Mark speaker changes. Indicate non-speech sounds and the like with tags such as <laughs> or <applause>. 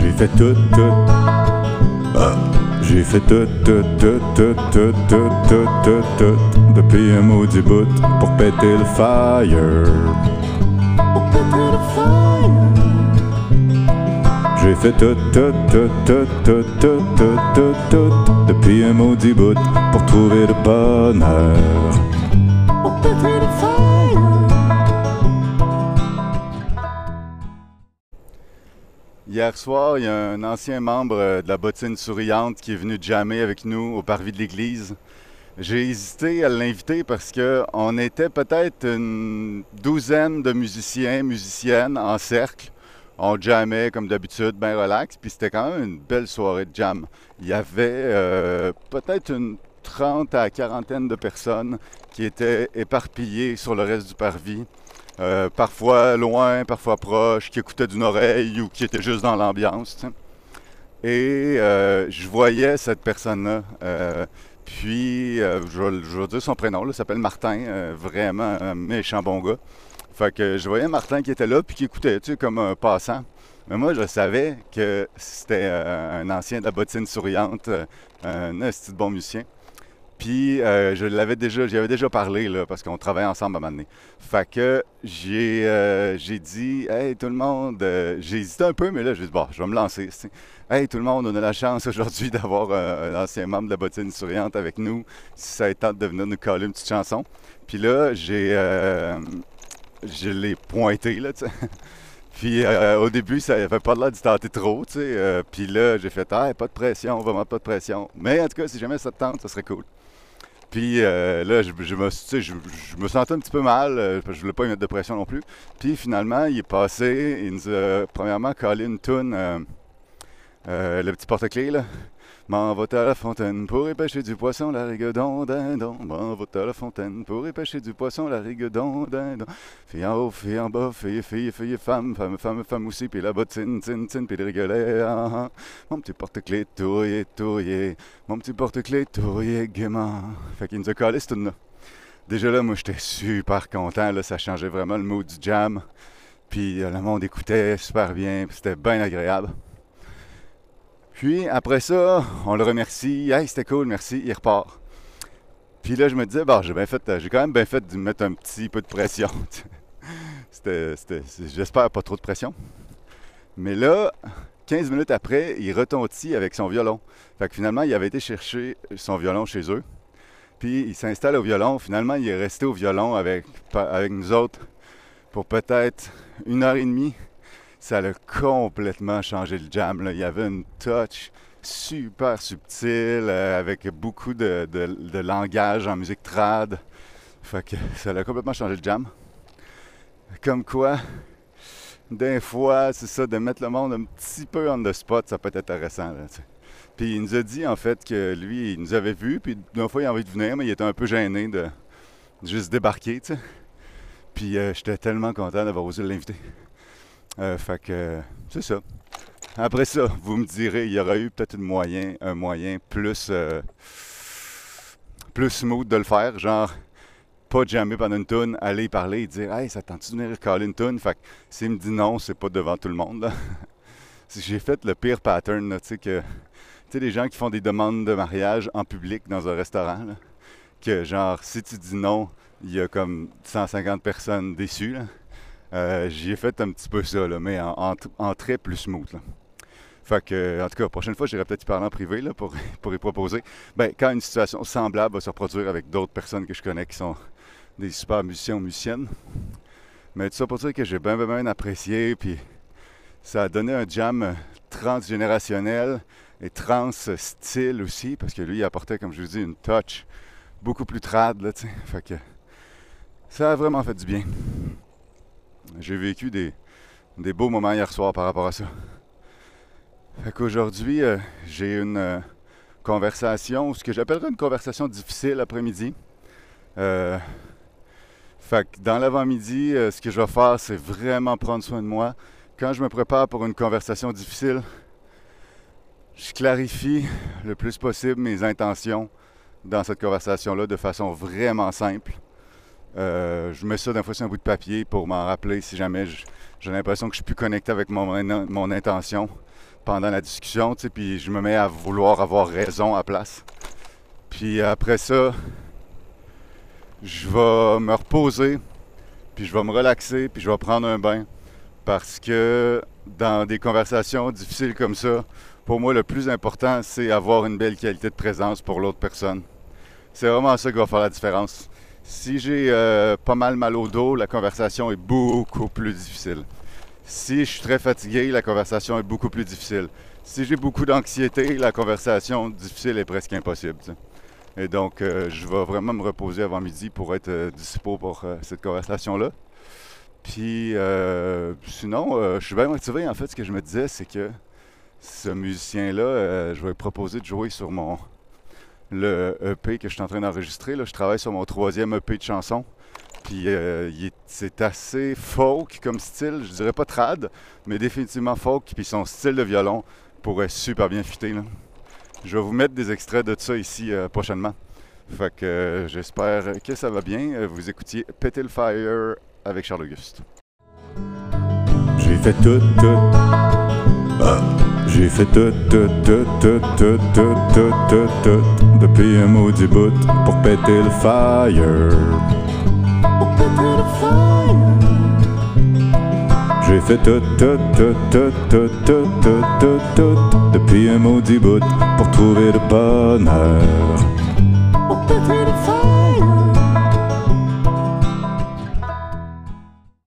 Speaker 1: J'ai fait tout, tout. Ah. J'ai fait tout, tout, tout, tout, tout, tout, tout, tout, tout, depuis un maudit bout pour péter le fire. Pour péter le fire. J'ai fait tout, tout, tout, tout, tout, tout, tout, tout, tout, depuis un maudit bout pour trouver le bonheur. Pour péter le fire. Hier soir, il y a un ancien membre euh, de la bottine souriante qui est venu jammer avec nous au parvis de l'église. J'ai hésité à l'inviter parce qu'on était peut-être une douzaine de musiciens, musiciennes en cercle. On jammait comme d'habitude, bien relax, puis c'était quand même une belle soirée de jam. Il y avait euh, peut-être une trente à quarantaine de personnes qui étaient éparpillées sur le reste du parvis. Euh, parfois loin, parfois proche, qui écoutaient d'une oreille ou qui étaient juste dans l'ambiance. Et euh, je voyais cette personne-là. Euh, puis, je, vais dire son prénom, il s'appelle Martin, vraiment un méchant bon gars. Fait que je voyais Martin qui était là, puis qui écoutait, tu comme un passant. Mais moi, je savais que c'était un ancien de la bottine souriante, un petit bon musicien. Puis euh, je l'avais déjà, j'y avais déjà parlé là, parce qu'on travaillait ensemble à un moment donné. Fait que j'ai, euh, j'ai dit, hey tout le monde, euh, j'ai hésité un peu, mais là j'ai dit bon, je vais me lancer. Hey tout le monde, on a la chance aujourd'hui <laughs> d'avoir un ancien membre de la bottine souriante avec nous. Si ça temps de venir nous coller une petite chanson. Puis là j'ai, je l'ai pointé là, tu sais. <laughs> Puis au début, ça n'avait pas l'air de tenter trop, tu sais. puis là, j'ai fait, ah, pas de pression, vraiment pas de pression. Mais en tout cas, si jamais ça te tente, ça serait cool. Puis euh, là, je, me, je, me sentais un petit peu mal, euh, je voulais pas y mettre de pression non plus. Puis finalement, il est passé, il nous a premièrement collé une toune, euh, le petit porte-clés, là. M'en va à la fontaine pour y pêcher du poisson, la rigodon, dindon. M'en va à la fontaine pour y pêcher du poisson, la rigodon, dindon. Fille en haut, fille en bas, fille, fille, fille, femme, femme, femme, femme aussi, puis la bottine, tin, tin, puis le rigolet, ah, ah. Mon petit porte-clés tourrier, tourrier. Mon petit porte-clés tourrier, gaiement. Fait qu'il nous a collé cette là Déjà là, moi, j'étais super content, là, ça changeait vraiment le mood du jam. Puis euh, le monde écoutait super bien, c'était bien agréable. Puis après ça, on le remercie. Hey, c'était cool, merci, il repart. Puis là, je me disais, bon, j'ai bien fait, j'ai quand même bien fait de mettre un petit peu de pression. <laughs> c'était, j'espère pas trop de pression. Mais là, 15 minutes après, il retentit avec son violon. Fait que finalement, il avait été chercher son violon chez eux. Puis il s'installe au violon. Finalement, il est resté au violon avec, avec nous autres pour peut-être une heure et demie ça a complètement changé le jam. Il y avait une touch super subtile, euh, avec beaucoup de, langage en musique trad. Fait que ça a complètement changé le jam. Comme quoi, des fois, c'est ça, de mettre le monde un petit peu on the spot, ça peut être intéressant. puis il nous a dit en fait que lui, il nous avait vu, puis d'une fois il a envie de venir, mais il était un peu gêné de, juste débarquer, Puis euh, j'étais tellement content d'avoir osé l'inviter. Euh, fait que c'est ça. Après ça, vous me direz, il y aurait eu peut-être moyen, un moyen plus, euh, plus smooth de le faire, genre pas jammer pendant une tune, aller parler et dire Hey, ça tente-tu de venir une tune? Fait que s'il me dit non, c'est pas devant tout le monde. <laughs> J'ai fait le pire pattern, tu sais, que. Tu sais, des gens qui font des demandes de mariage en public dans un restaurant, que genre, si tu dis non, il y a comme 150 personnes déçues. Là. Euh, J'y ai fait un petit peu ça, mais en, très plus smooth. Fait que, en tout cas, la prochaine fois, j'irai peut-être y parler en privé là, pour, <laughs> pour y proposer. Ben, quand une situation semblable va se reproduire avec d'autres personnes que je connais qui sont des super musiciens ou musiciennes. Mais tout ça pour dire que j'ai bien, apprécié. Puis ça a donné un jam transgénérationnel et trans-style aussi, parce que lui, il apportait, comme je vous dis, une touch beaucoup plus trad. Là, fait que ça a vraiment fait du bien j'ai vécu des, beaux moments hier soir par rapport à ça. Fait qu'aujourd'hui, euh, j'ai une euh, conversation, ce que j'appellerais une conversation difficile après-midi. Euh, fait que dans l'avant-midi, ce que je vais faire, c'est vraiment prendre soin de moi. Quand je me prépare pour une conversation difficile, je clarifie le plus possible mes intentions dans cette conversation-là de façon vraiment simple. Euh, je mets ça d'un fois sur un bout de papier pour m'en rappeler si jamais j'ai l'impression que je suis plus connecté avec mon, intention pendant la discussion, puis je me mets à vouloir avoir raison à place. Puis après ça, je vais me reposer, puis je vais me relaxer, puis je vais prendre un bain. Parce que dans des conversations difficiles comme ça, pour moi, le plus important, c'est avoir une belle qualité de présence pour l'autre personne. C'est vraiment ça qui va faire la différence. Si j'ai euh, pas mal mal au dos, la conversation est beaucoup plus difficile. Si je suis très fatigué, la conversation est beaucoup plus difficile. Si j'ai beaucoup d'anxiété, la conversation difficile est presque impossible. Et donc, euh, je vais vraiment me reposer avant midi pour être euh, dispo pour cette conversation-là. Puis, sinon, je suis bien motivé. En fait, ce que je me disais, c'est que ce musicien-là, je vais proposer de jouer sur mon, le EP que je suis en train d'enregistrer. Je travaille sur mon troisième EP de chansons. Puis euh, c'est assez folk comme style. Je dirais pas trad, mais définitivement folk. Puis son style de violon pourrait super bien fitter. Je vais vous mettre des extraits de ça ici euh, prochainement. Fait que euh, j'espère que ça va bien. Vous écoutiez le Fire avec Charles Auguste.
Speaker 2: J'ai fait tout, tout. Ah. J'ai fait tout, tout, tout, tout, tout, tout, tout, tout, tout, depuis un maudit bout pour péter le fire. Pour péter le fire. J'ai fait tout, tout, tout, tout, tout, tout, tout, tout, tout, depuis un maudit bout pour trouver le bonheur.